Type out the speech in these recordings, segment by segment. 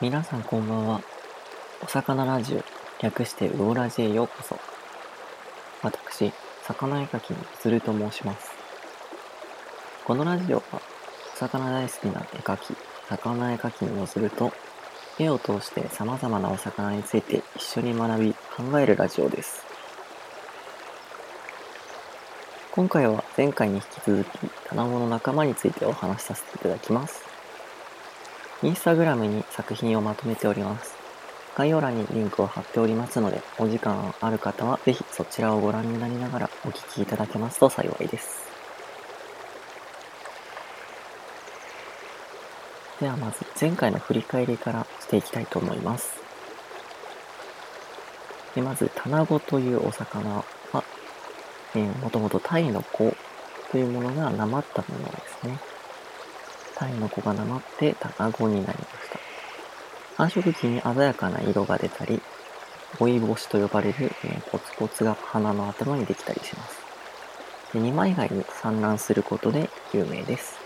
皆さんこんばんは。お魚ラジオ、略してウオラジへようこそ。私、魚絵描きのずると申します。このラジオは、お魚大好きな絵描き、魚絵描きのずると、絵を通して様々なお魚について一緒に学び、考えるラジオです。今回は前回に引き続き、卵の仲間についてお話しさせていただきます。インスタグラムに作品をまとめております。概要欄にリンクを貼っておりますので、お時間ある方はぜひそちらをご覧になりながらお聞きいただけますと幸いです。ではまず前回の振り返りからしていきたいと思います。でまず、タナゴというお魚は、えー、もともとタイの子というものがなまったものですね。タイの子がなまって卵になりました。繁殖期に鮮やかな色が出たり、追い星と呼ばれる、え、ポツポツが花の頭にできたりします。で二枚貝に産卵することで有名です。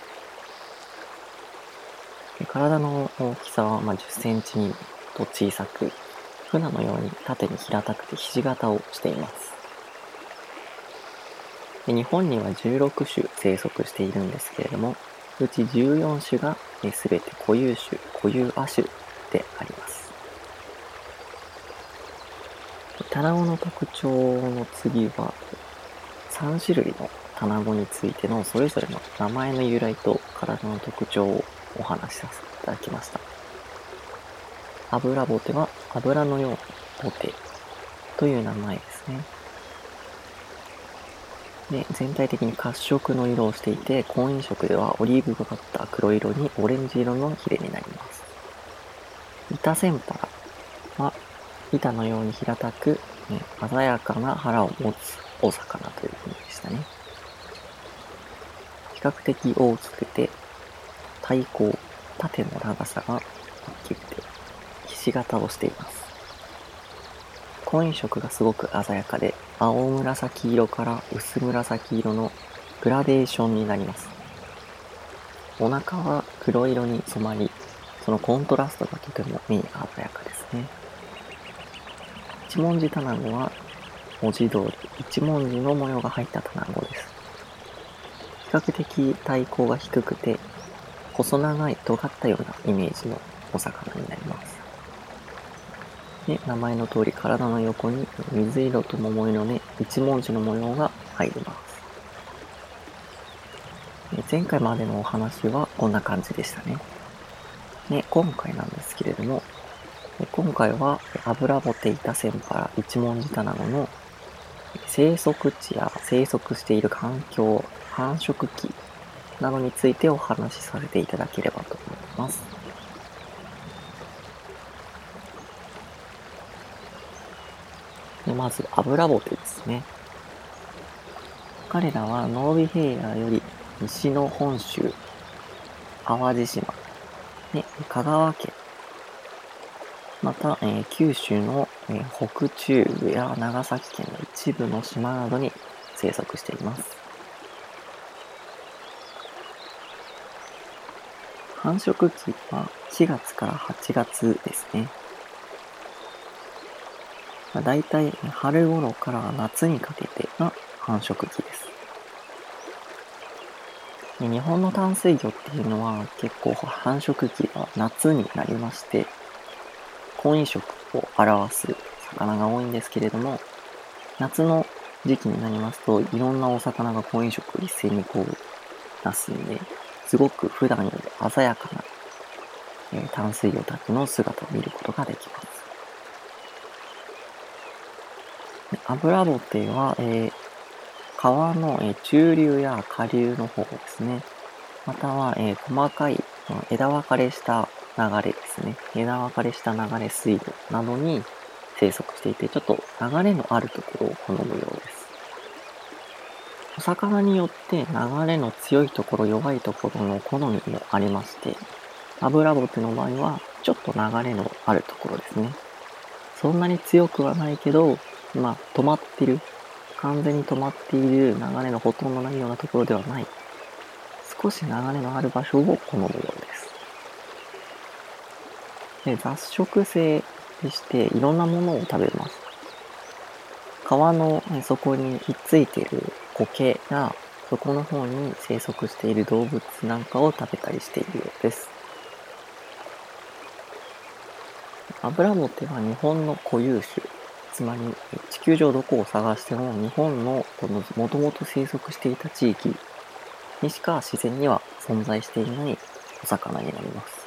で体の大きさは、まあ、10センチにと小さく、船のように縦に平たくてひし形をしています。で日本には16種生息しているんですけれども、うち14種がすべて固有種、固有亜種であります。卵の特徴の次は、3種類の卵についてのそれぞれの名前の由来と体の特徴をお話しさせていただきました。油ボテは油のようなボテという名前ですね。で、全体的に褐色の色をしていて、婚姻色ではオリーブがかった黒色にオレンジ色のヒレになります。板センパラは、板のように平たく、ね、鮮やかな腹を持つお魚という意味でしたね。比較的大きくて、体高、縦の長さが大きくて、ひし形をしています。婚姻色がすごく鮮やかで、青紫色から薄紫色のグラデーションになります。お腹は黒色に染まり、そのコントラストがとても目に鮮やかですね。一文字卵は文字通り一文字の模様が入った卵です。比較的体高が低くて細長い尖ったようなイメージのお魚になります。で、名前の通り体の横に水色と桃色のね一文字の模様が入ります。前回までのお話はこんな感じでしたね。で、今回なんですけれども、今回は油ボテイタセンパラ一文字卵の生息地や生息している環境、繁殖期などについてお話しさせていただければと思います。まず、アブラボテですね。彼らはノービヘイヤより西の本州、淡路島、ね、香川県、また、えー、九州の、えー、北中部や長崎県の一部の島などに生息しています。繁殖期は4月から8月ですね。まあ、大体春頃から夏にかけてが繁殖期です。で日本の淡水魚っていうのは結構繁殖期が夏になりまして、婚姻色を表す魚が多いんですけれども、夏の時期になりますといろんなお魚が婚姻色を一斉にこう出すんで、すごく普段より鮮やかな、え、淡水魚たちの姿を見ることができます。油ボテは、えー、川の、えー、中流や下流の方ですね。または、えー、細かい枝分かれした流れですね。枝分かれした流れ水路などに生息していて、ちょっと流れのあるところを好むようです。お魚によって流れの強いところ、弱いところの好みもありまして、油ボテの場合は、ちょっと流れのあるところですね。そんなに強くはないけど、まあ、止まってる、完全に止まっている流れのほとんどないようなところではない、少し流れのある場所を好むようです。で雑食性でしていろんなものを食べます。川の底にひっついている苔や底の方に生息している動物なんかを食べたりしているようです。アブラボテは日本の固有種、つまり地球上どこを探しても日本のこのもともと生息していた地域にしか自然には存在していないお魚になります。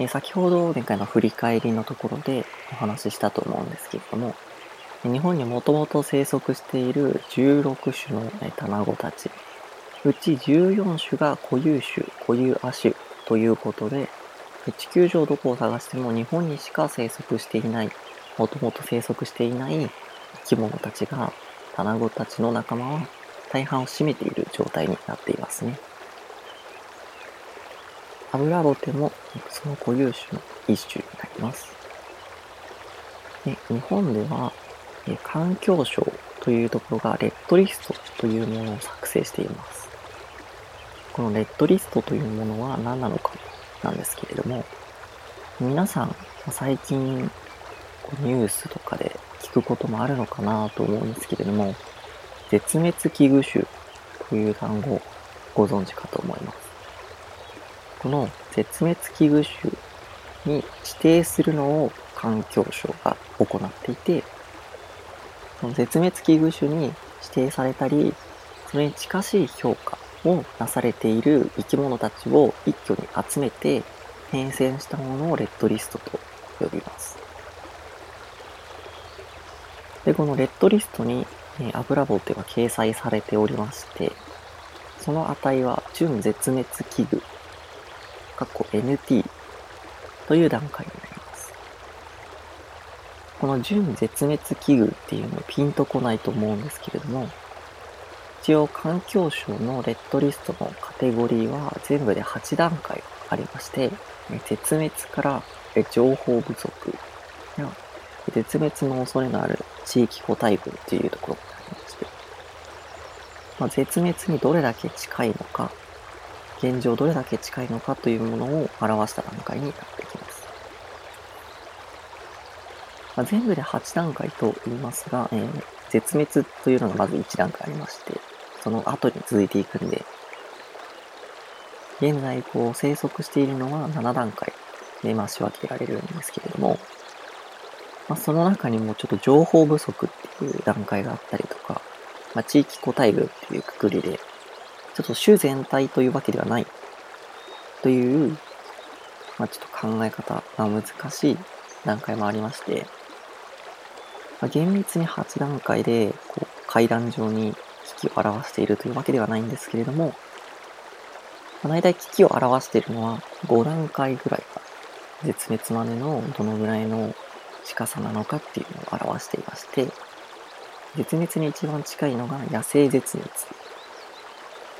え先ほど前回の振り返りのところでお話ししたと思うんですけれども、日本にもともと生息している16種の卵たち、うち14種が固有種、固有亜種ということで、地球上どこを探しても日本にしか生息していない、もともと生息していない生き物たちが、卵たちの仲間は大半を占めている状態になっていますね。アブラボテもその固有種の一種になります。で日本では、え環境省というところがレッドリストというものを作成しています。このレッドリストというものは何なのかなんですけれども、皆さん最近ニュースとかで聞くこともあるのかなと思うんですけれども、絶滅危惧種という単語ご存知かと思います。この絶滅危惧種に指定するのを環境省が行っていて、その絶滅危惧種に指定されたり、それに近しい評価をなされている生き物たちを一挙に集めて変遷したものをレッドリストと呼びます。で、このレッドリストに、えー、油棒というのが掲載されておりまして、その値は準絶滅危惧かっこ NT という段階になります。この準絶滅危惧っていうのピンとこないと思うんですけれども、一応環境省のレッドリストのカテゴリーは全部で8段階ありまして、絶滅から情報不足。や絶滅の恐れのある地域個体群というところがありまして、まあ、絶滅にどれだけ近いのか現状どれだけ近いのかというものを表した段階になってきます。まあ、全部で8段階と言いますが、えー、絶滅というのがまず1段階ありまして、その後に続いていくんで、現在こう生息しているのは7段階。でまあ仕分けられるんですけれども、まあ、その中にもちょっと情報不足っていう段階があったりとか、まあ、地域個体群っていうくくりでちょっと種全体というわけではない。という、まあ、ちょっと考え方。が難しい段階もありまして、まあ、厳密に8段階でこう階段上に危機を表しているというわけではないんですけれども、まあ、大体危機を表しているのは5段階ぐらいが絶滅までのどのぐらいの近さなのかっていうのを表していまして、絶滅に一番近いのが野生絶滅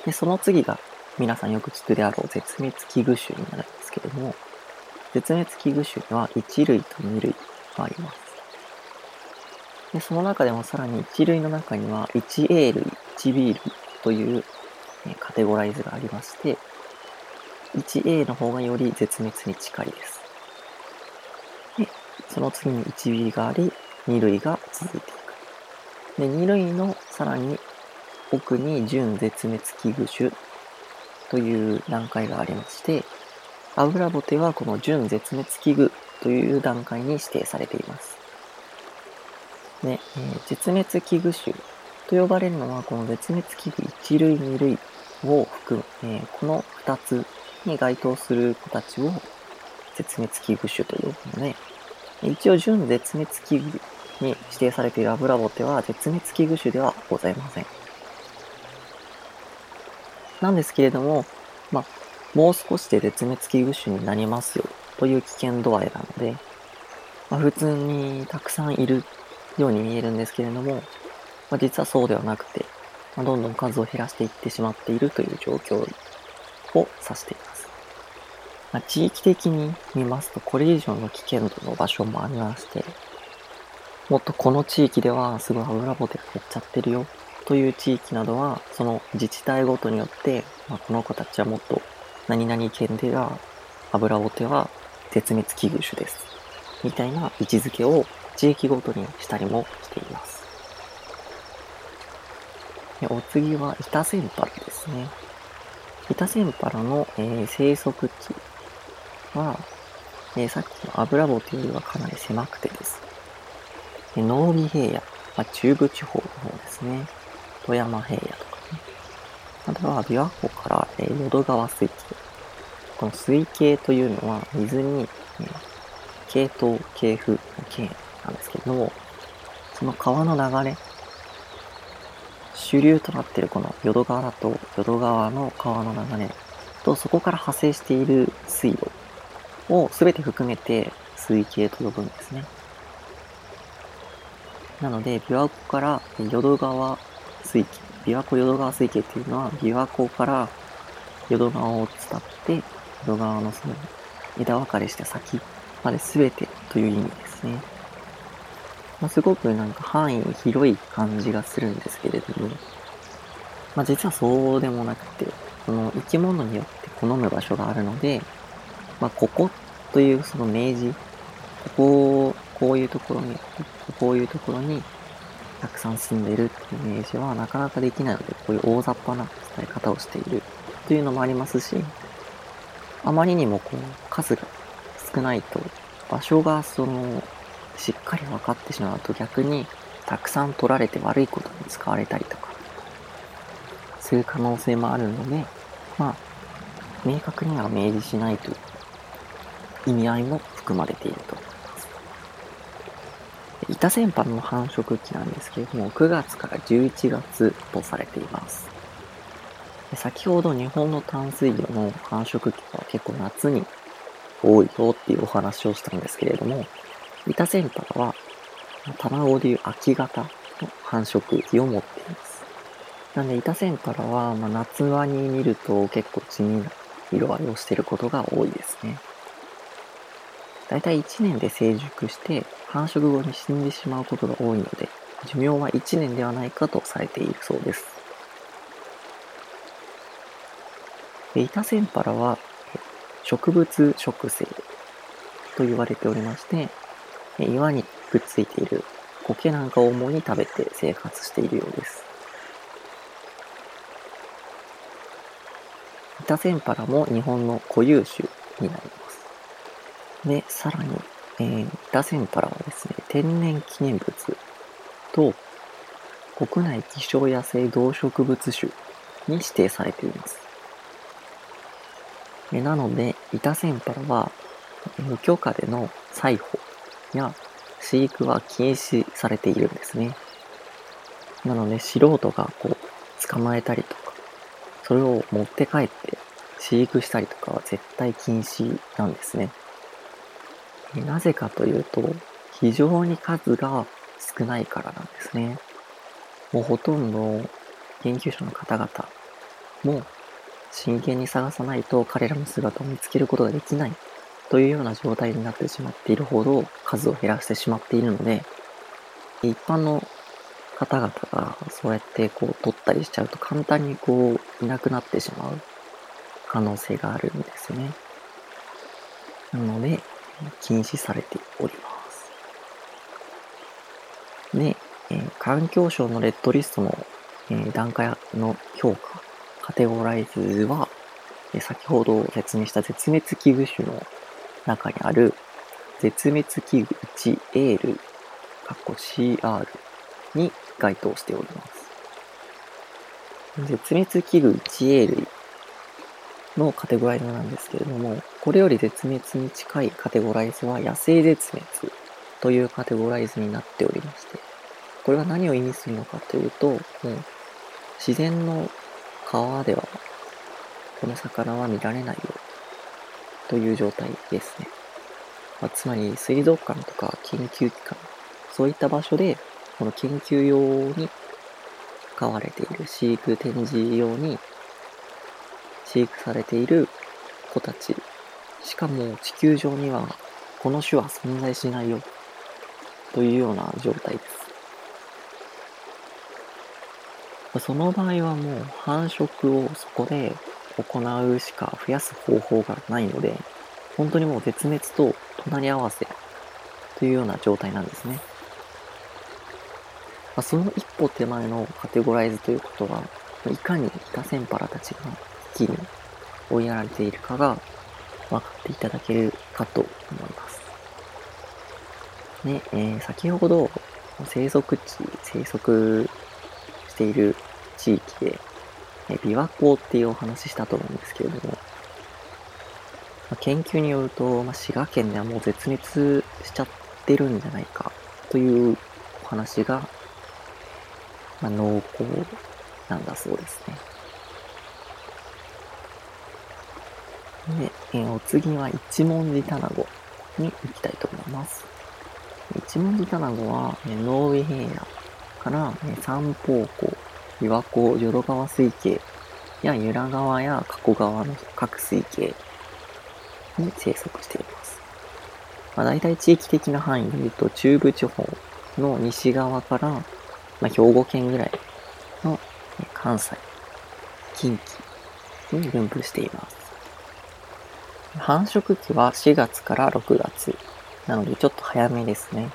で、その次が皆さんよく聞くであろう絶滅危惧種になるんですけども、絶滅危惧種には1類と2類があります。で、その中でもさらに1類の中には 1A 類、1B 類という、カテゴライズがありまして、1A の方がより絶滅に近いです。で、その次に 1B があり、2類が続いていく。で、2類のさらに奥に準絶滅危惧種という段階がありまして、アブラボテはこの準絶滅危惧という段階に指定されています。で、えー、絶滅危惧種と呼ばれるのはこの絶滅危惧1類2類を含む、えー、この2つに該当する子たちを絶滅危惧種と呼ぶので、一応準絶滅危惧に指定されているアブラボテは絶滅危惧種ではございません。なんですけれども、まあ、もう少しで絶滅危惧種になりますよという危険度合いなので、まあ、普通にたくさんいるように見えるんですけれども、まあ、実はそうではなくて、まあ、どんどん数を減らしていってしまっているという状況を指しています。まあ、地域的に見ますと、これ以上の危険度の場所もありまして、もっとこの地域ではすごい油ボテが減っちゃってるよという地域などは、その自治体ごとによって、まあ、この子たちはもっと何々県では、アブラボテは絶滅危惧種です。みたいな位置づけを地域ごとにしたりもしています。お次は、イタセンパラですね。イタセンパラの、えー、生息地は、えー、さっきのアブラボテよりはかなり狭くてです。で濃尾平野、まあ、中部地方の方ですね。富山平野とかね。あとは琵琶湖から、えー、淀川水系。この水系というのは水に、え、系統、系譜の系なんですけども、その川の流れ、主流となっているこの淀川だと淀川の川の流れとそこから派生している水路を全て含めて水系と呼ぶんですね。なので、琵琶湖から淀川水系、琵琶湖淀川水系っていうのは、琵琶湖から淀川を伝って、淀川のその枝分かれした先まで全てという意味ですね。まあ、すごくなんか範囲広い感じがするんですけれども、まあ、実はそうでもなくて、その生き物によって好む場所があるので、まあ、ここというその明示、ここをこういうところに、こういうところにたくさん住んでるっていうイメージはなかなかできないので、こういう大雑把な伝え方をしているというのもありますし、あまりにもこう数が少ないと場所がそのしっかり分かってしまうと逆にたくさん取られて悪いことに使われたりとかする可能性もあるので、まあ、明確には明示しないという意味合いも含まれていると思います。板船パの繁殖期なんですけれども、9月から11月とされています。先ほど日本の淡水魚の繁殖期は結構夏に多いよっていうお話をしたんですけれども、板船パラは卵でいう秋型の繁殖期を持っています。なんで、板船パラは、まあ、夏場に見ると結構地味な色合いをしていることが多いですね。だいたい1年で成熟して繁殖後に死んでしまうことが多いので、寿命は1年ではないかとされているそうです。でイタセンパラは植物食性と言われておりまして、岩にくっついている苔なんかを主に食べて生活しているようです。イタセンパラも日本の固有種になります。で、さらに、えー、ラセンパラはですね、天然記念物と国内希少野生動植物種に指定されています。なので、イタセンパラは無許可での採捕や飼育は禁止されているんですね。なので、素人がこう、捕まえたりとか、それを持って帰って飼育したりとかは絶対禁止なんですね。なぜかというと、非常に数が少ないからなんですね。もうほとんど研究者の方々も真剣に探さないと彼らの姿を見つけることができないというような状態になってしまっているほど数を減らしてしまっているので、一般の方々がそうやってこう取ったりしちゃうと簡単にこういなくなってしまう可能性があるんですね。なので、禁止されております。で、えー、環境省のレッドリストの、えー、段階の評価、カテゴライズは、えー、先ほど説明した絶滅危惧種の中にある絶滅危惧 1A かっこ CR に該当しております。絶滅危惧 1A 類のカテゴライズなんですけれども、これより絶滅に近いカテゴライズは野生絶滅というカテゴライズになっておりまして、これは何を意味するのかというと、もう自然の川ではこの魚は見られないよという状態ですね。まあ、つまり水族館とか研究機関、そういった場所でこの研究用に飼われている飼育展示用に飼育されている子たち。しかも地球上にはこの種は存在しないよ。というような状態です。その場合はもう繁殖をそこで行うしか増やす方法がないので、本当にもう絶滅と隣り合わせというような状態なんですね。まあ、その一歩手前のカテゴライズということは、いかにタセンパラたちが一気に追いやられているかが分かっていただけるかと思います。ね、えー、先ほど生息地、生息している地域で、え琵琶湖っていうお話したと思うんですけれども、ま、研究によると、まあ、滋賀県ではもう絶滅しちゃってるんじゃないかというお話が、まあ、濃厚なんだそうですね。で、え、お次は一文字タナゴに行きたいと思います。一文字タナゴは、えー、ノーウェ平野から、え、三方湖、琵琶湖、淀川水系や由良川や加古川の各水系に生息しています。まあ、大体地域的な範囲で言うと、中部地方の西側から、まあ、兵庫県ぐらいの関西、近畿に分布しています。繁殖期は4月から6月。なのでちょっと早めですね。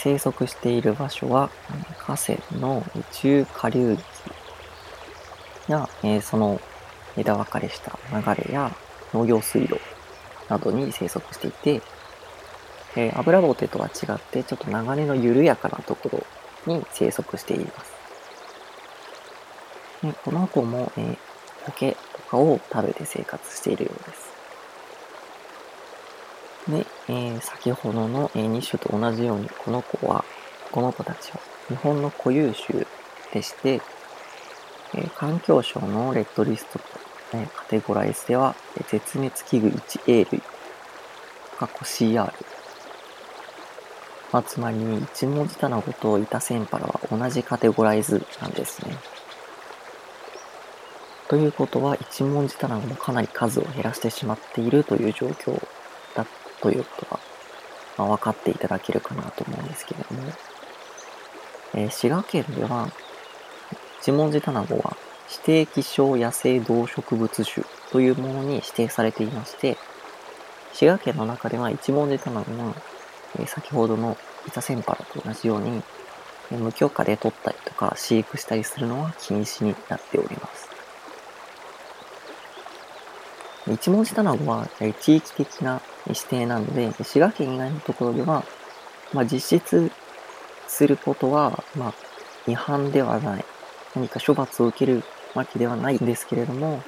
生息している場所は河川の中下流域や、え、その枝分かれした流れや農業水路などに生息していて、えー、油ボテとは違ってちょっと流れの緩やかなところに生息しています。でこの子も、えー、苔とかを食べて生活しているようです。で、え、先ほどの、え2種と同じように、この子は、この子たちは日本の固有種でして、え、環境省のレッドリストと、え、カテゴライズでは、え絶滅危惧 1A 類、過去 CR。まあ、つまり、一文字タナゴとイタセンパラは同じカテゴライズなんですね。ということは、一文字タナゴもかなり数を減らしてしまっているという状況ということが、まあ、分かっていただけるかなと思うんですけれども、えー、滋賀県では、一文字タナゴは指定希少野生動植物種というものに指定されていまして、滋賀県の中では一文字タナゴは、えー、先ほどのイタセンパラと同じように、無許可で取ったりとか飼育したりするのは禁止になっております。一文字卵は地域的な指定なので、滋賀県以外のところでは、まあ、実質することは、まあ、違反ではない。何か処罰を受けるわけではないんですけれども、ま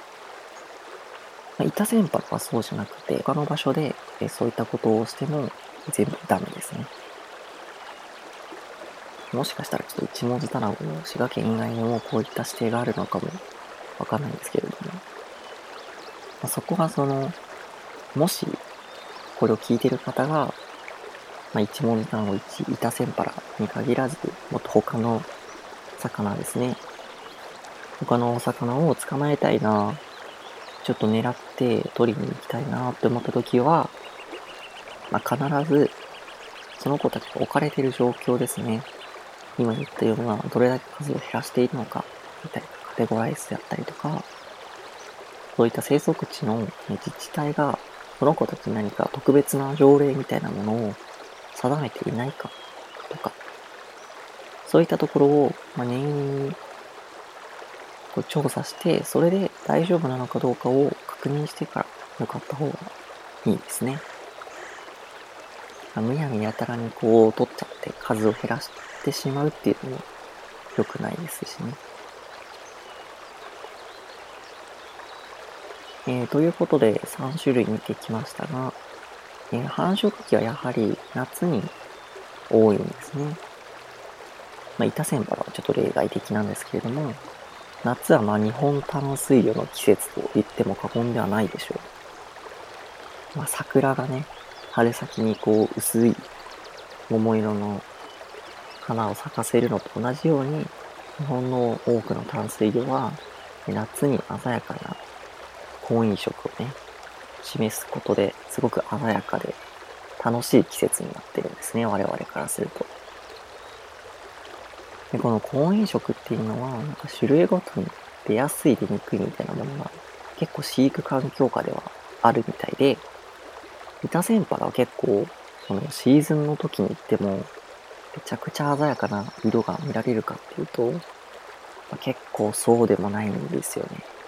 あ、板船舶はそうじゃなくて、他の場所でそういったことをしても全部ダメですね。もしかしたらちょっと一文字卵の滋賀県以外にもこういった指定があるのかもわかんないんですけれども、まあ、そこはその、もし、これを聞いてる方が、まあ、一文字単語1、板センパラに限らず、もっと他の魚ですね。他のお魚を捕まえたいな、ちょっと狙って取りに行きたいなって思った時は、まあ、必ず、その子たちが置かれてる状況ですね。今言ったような、どれだけ数を減らしているのか、みたいなカテゴライズであったりとか、そういった生息地の自治体が、その子たち何か特別な条例みたいなものを定めていないか？とか、そういったところを、まあ、念入りにこう調査して、それで大丈夫なのかどうかを確認してから向かった方がいいですね。むやみやたらにこう取っちゃって数を減らしてしまうっていうのも良くないですしね。えー、ということで3種類見てきましたが、えー、繁殖期はやはり夏に多いんですね。まあ、板千原はちょっと例外的なんですけれども、夏はまあ日本淡水魚の季節と言っても過言ではないでしょう。まあ、桜がね、春先にこう薄い桃色の花を咲かせるのと同じように、日本の多くの淡水魚は夏に鮮やかな婚姻色をね、示すことですごく鮮やかで楽しい季節になってるんですね、我々からすると。でこの婚姻色っていうのは、なんか種類ごとに出やすい出にくいみたいなものが結構飼育環境下ではあるみたいで、イタセンパラは結構そのシーズンの時に行ってもめちゃくちゃ鮮やかな色が見られるかっていうと、まあ、結構そうでもないんですよね。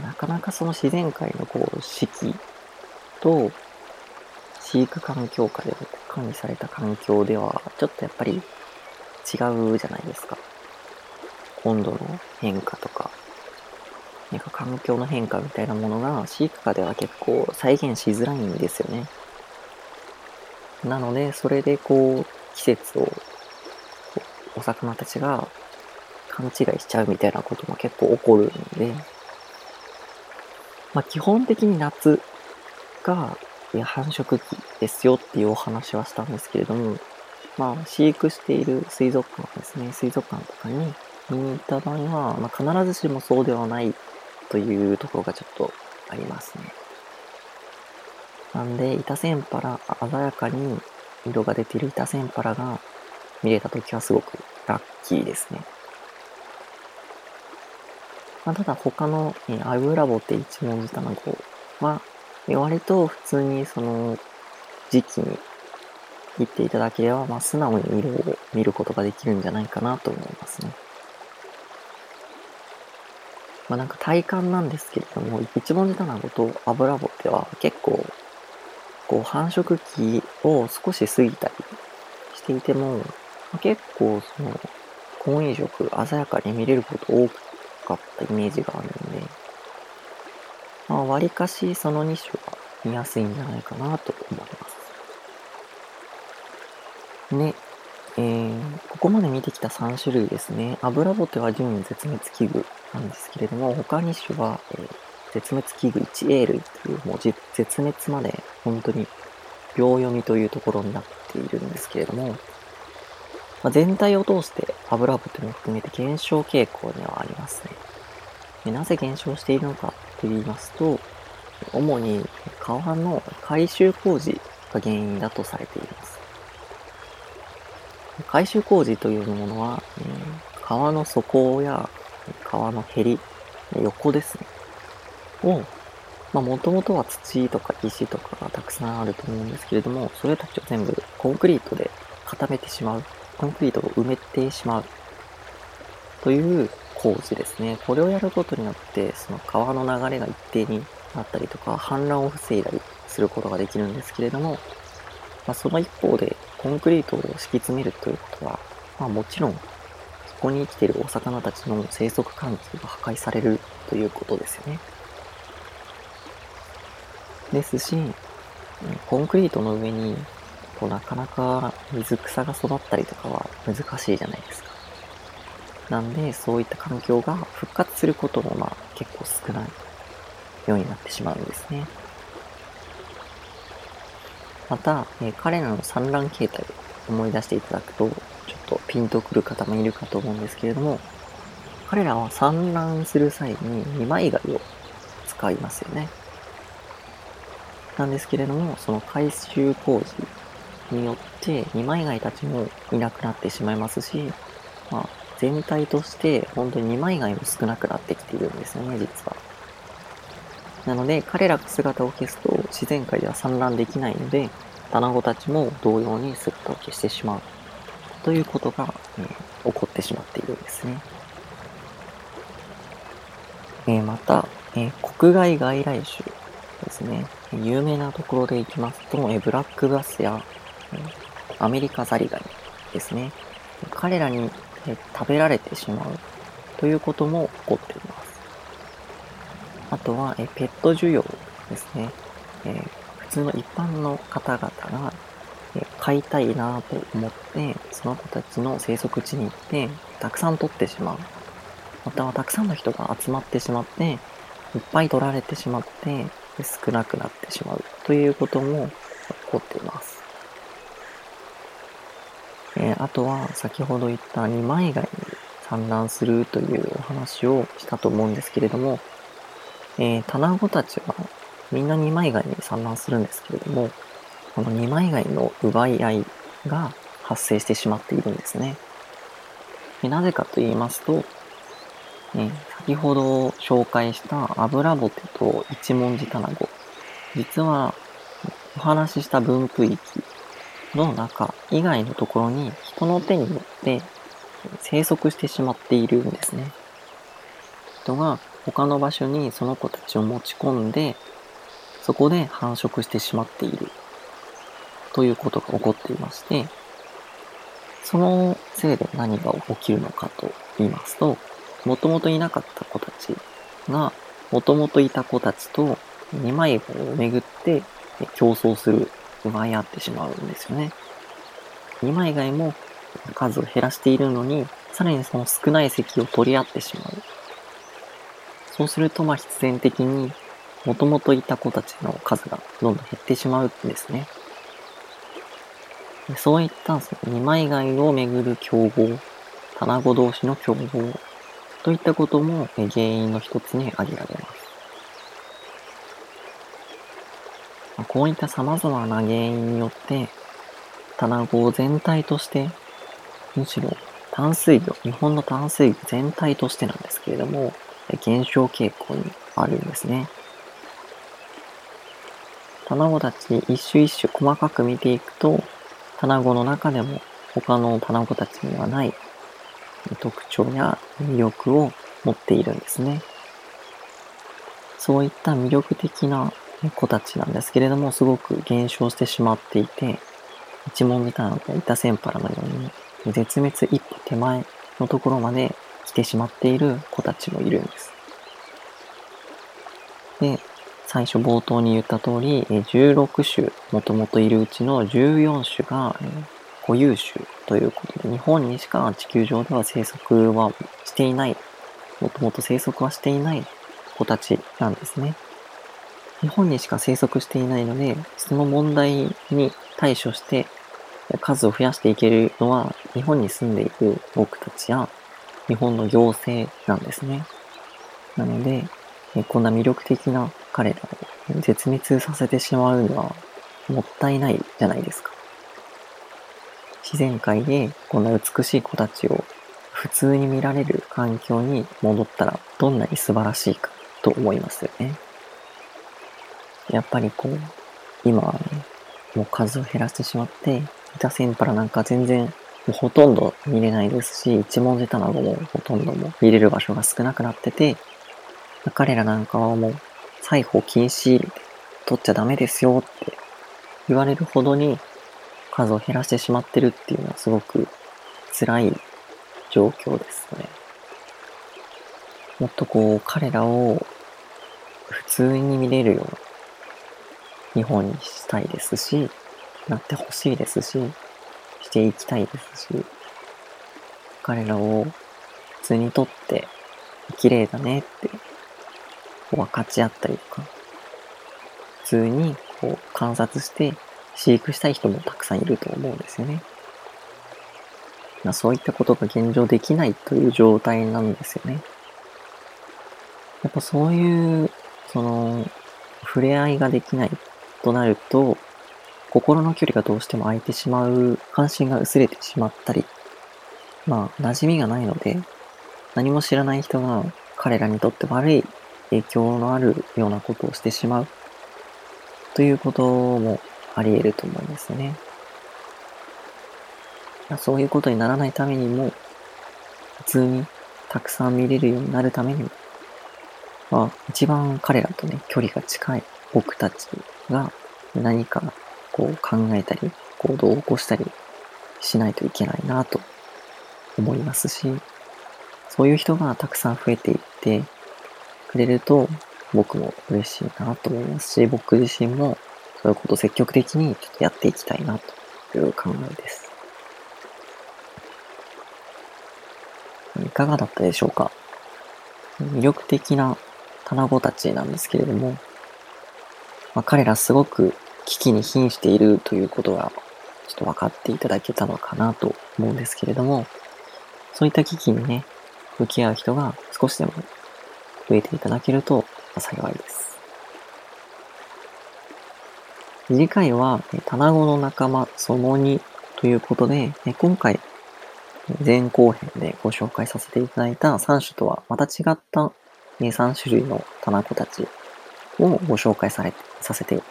なかなかその自然界のこう四季と飼育環境下で管理された環境ではちょっとやっぱり違うじゃないですか。温度の変化とか、なんか環境の変化みたいなものが飼育下では結構再現しづらいんですよね。なので、それでこう、季節をお魚たちが勘違いしちゃうみたいなことも結構起こるんで、まあ基本的に夏が繁殖期ですよっていうお話はしたんですけれども、まあ飼育している水族館ですね、水族館とかに見に行った場合は、まあ、必ずしもそうではないというところがちょっとありますね。なんで、板線パラ、鮮やかに色が出ている板線パラが見れたときはすごくラッキーですね。まあ、ただ他の、えー、アブラボって一文字卵は、えー、割と普通にその時期に行っていただければ、まあ、素直に色を見ることができるんじゃないかなと思いますね。まあなんか体感なんですけれども、一文字卵と油ボテは結構、こう繁殖期を少し過ぎたりしていても、まあ、結構その、婚姻色鮮やかに見れること多くかったイメージがあるんで、まあ割かしその2種が見やすいんじゃないかなと思います。ね、えー、ここまで見てきた3種類ですね。アブラボテは準絶滅危惧なんですけれども、他2種は、えー、絶滅危惧 1A 類という、もう絶滅まで本当に秒読みというところになっているんですけれども、まあ、全体を通してアブラボテも含めて減少傾向にはありますね。でなぜ減少しているのかと言いますと、主に川の改修工事が原因だとされています。改修工事というものは、え、川の底や川のへり、横ですね。を、まあもともとは土とか石とかがたくさんあると思うんですけれども、それたちを全部コンクリートで固めてしまう。コンクリートを埋めてしまう。という工事ですね。これをやることによって、その川の流れが一定になったりとか、氾濫を防いだりすることができるんですけれども、まあ、その一方で、コンクリートを敷き詰めるということは、まあもちろん、そこに生きているお魚たちの生息環境が破壊されるということですよね。ですし、コンクリートの上に、こうなかなか水草が育ったりとかは難しいじゃないですか。なんで、そういった環境が復活することもまあ結構少ないようになってしまうんですね。また、えー、彼らの産卵形態を思い出していただくと、ちょっとピンとくる方もいるかと思うんですけれども、彼らは産卵する際に二枚貝を使いますよね。なんですけれども、その回収工事によって二枚貝たちもいなくなってしまいますし、まあ、全体として本当に二枚貝も少なくなってきているんですよね、実は。なので、彼らが姿を消すと自然界では産卵できないので、卵たちも同様に姿を消してしまうということが、えー、起こってしまっているんですね。えー、また、えー、国外外来種ですね。有名なところでいきますと、えブラックバスや、アメリカザリガニですね。彼らに、食べられてしまうということも起こっています。あとは、えペット需要ですね。え普通の一般の方々が、え飼いたいなと思って、その子たちの生息地に行って、たくさん取ってしまう。またはたくさんの人が集まってしまって、いっぱい取られてしまって、少なくなってしまうということも起こっています。えー、あとは先ほど言った二枚貝に産卵するというお話をしたと思うんですけれども、えー、卵たちはみんな二枚貝に産卵するんですけれども、この二枚貝の奪い合いが発生してしまっているんですね。なぜかと言いますと、えー、先ほど紹介した油ボテと一文字卵。実は、お話しした分布域の中以外のところに人の手によって生息してしまっているんですね。人が他の場所にその子たちを持ち込んで、そこで繁殖してしまっているということが起こっていまして、そのせいで何が起きるのかと言いますと、もともといなかった子たちが、もともといた子たちと二枚棒をめぐって競争する、奪い合ってしまうんですよね。二枚貝も数を減らしているのに、さらにその少ない席を取り合ってしまう。そうすると、まあ必然的に、もともといた子たちの数がどんどん減ってしまうんですね。そういったその二枚貝をめぐる競合、卵同士の競合といったことも原因の一つに挙げられます。こういった様々な原因によって、卵全体として、むしろ淡水魚、日本の淡水魚全体としてなんですけれども、減少傾向にあるんですね。卵たち一種一種細かく見ていくと、卵の中でも他の卵たちにはない特徴や魅力を持っているんですね。そういった魅力的な子たちなんですけれども、すごく減少してしまっていて、一文字卵や板センパラのように、絶滅一歩手前のところまで来てしまっている子たちもいるんです。で、最初冒頭に言った通り、16種もともといるうちの14種が固有種ということで、日本にしか地球上では生息はしていない、もともと生息はしていない子たちなんですね。日本にしか生息していないので、その問題に対処して数を増やしていけるのは日本に住んでいる僕たちや日本の行政なんですね。なので、こんな魅力的な彼らを絶滅させてしまうのはもったいないじゃないですか。自然界でこんな美しい子たちを普通に見られる環境に戻ったらどんなに素晴らしいかと思いますよね。やっぱりこう、今はね、もう数を減らしてしまって、板センパラなんか全然、もうほとんど見れないですし、一文字卵もほとんども見れる場所が少なくなってて、彼らなんかはもう、裁縫禁止取っちゃダメですよって言われるほどに数を減らしてしまってるっていうのはすごく辛い状況ですね。もっとこう、彼らを普通に見れるような日本にしたいですし、なってほしいですし、していきたいですし、彼らを普通にとって綺麗だねって分かち合ったりとか、普通にこう観察して飼育したい人もたくさんいると思うんですよね。まあ、そういったことが現状できないという状態なんですよね。やっぱそういう、その、触れ合いができないとなると、心の距離がどうしても空いてしまう、関心が薄れてしまったり、まあ、馴染みがないので、何も知らない人が彼らにとって悪い影響のあるようなことをしてしまう、ということもあり得ると思うんですね。そういうことにならないためにも、普通にたくさん見れるようになるためにも、まあ、一番彼らとね、距離が近い僕たちが何かこう考えたり、行動を起こしたりしないといけないなと思いますし、そういう人がたくさん増えていってくれると僕も嬉しいなと思いますし、僕自身もそういうことを積極的にちょっとやっていきたいなという考えです。いかがだったでしょうか？魅力的な卵たちなんですけれども、まあ、彼らすごく危機に瀕しているということがちょっと分かっていただけたのかなと思うんですけれども、そういった危機にね、向き合う人が少しでも増えていただけると幸いです。次回は、卵の仲間その2ということで、今回、前後編でご紹介させていただいた3種とはまた違った3種類のタナコたちをご紹介されてさせて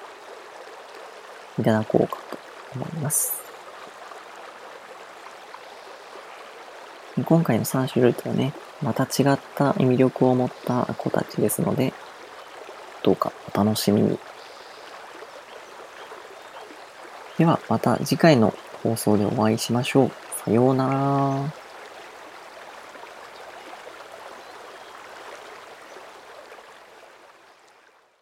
いただこうかと思います。今回の3種類とはね、また違った魅力を持った子たちですので、どうかお楽しみに。ではまた次回の放送でお会いしましょう。さようなら。